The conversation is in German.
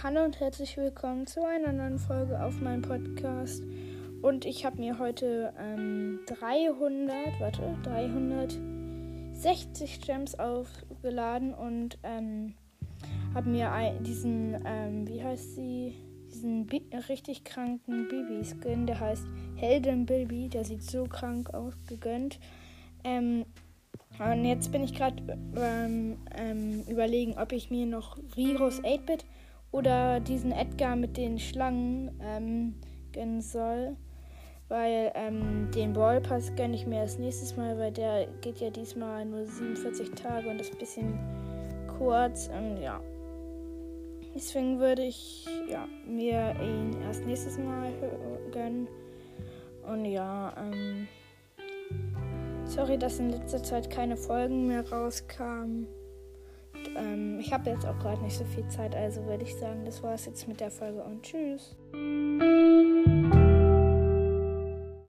Hallo und herzlich willkommen zu einer neuen Folge auf meinem Podcast. Und ich habe mir heute ähm, 300, warte, 360 Gems aufgeladen und ähm, habe mir diesen, ähm, wie heißt sie, diesen Bi richtig kranken Bibi-Skin, der heißt Helden Bibi, der sieht so krank aus, gegönnt. Ähm, und jetzt bin ich gerade ähm, ähm, überlegen, ob ich mir noch Virus 8-Bit oder diesen Edgar mit den Schlangen ähm, gönnen soll. Weil ähm, den Ballpass gönne ich mir als nächstes Mal, weil der geht ja diesmal nur 47 Tage und ist ein bisschen kurz. Und ja. Deswegen würde ich ja, mir ihn erst nächstes Mal gönnen. Und ja, ähm. Sorry, dass in letzter Zeit keine Folgen mehr rauskamen. Ähm, ich habe jetzt auch gerade nicht so viel Zeit, also würde ich sagen, das war es jetzt mit der Folge und tschüss.